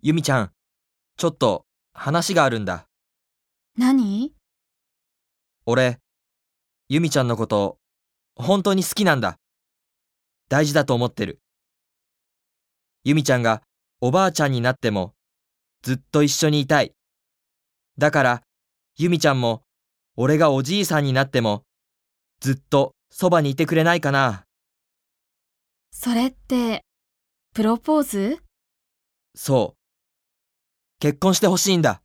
ゆみちゃん、ちょっと話があるんだ。何？俺、ゆみちゃんのこと、本当に好きなんだ。大事だと思ってる。ゆみちゃんがおばあちゃんになっても、ずっと一緒にいたい。だから、ゆみちゃんも、俺がおじいさんになっても、ずっとそばにいてくれないかな。それって、プロポーズ？そう。結婚してほしいんだ。